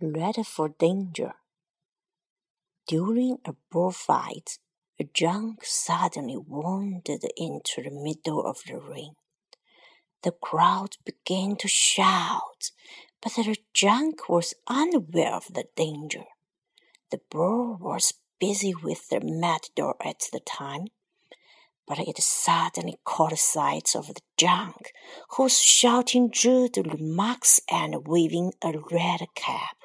ready for danger. During a bullfight, a junk suddenly wandered into the middle of the ring. The crowd began to shout, but the junk was unaware of the danger. The bull was busy with the matador at the time, but it suddenly caught sight of the junk, whose shouting drew the remarks and waving a red cap.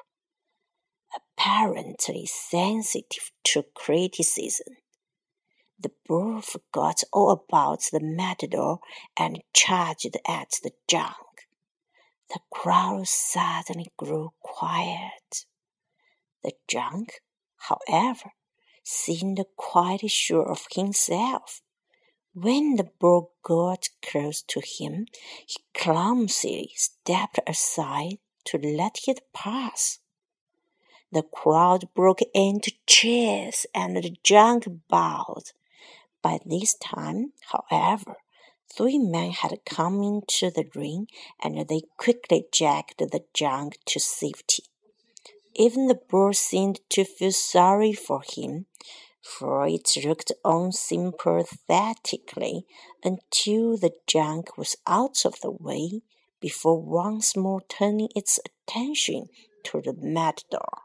Apparently sensitive to criticism, the bull forgot all about the matador and charged at the junk. The crowd suddenly grew quiet. The junk, however, seemed quite sure of himself. When the bull got close to him, he clumsily stepped aside to let it pass. The crowd broke into cheers and the junk bowed. By this time, however, three men had come into the ring and they quickly dragged the junk to safety. Even the bull seemed to feel sorry for him, for it looked on sympathetically until the junk was out of the way before once more turning its attention to the matador.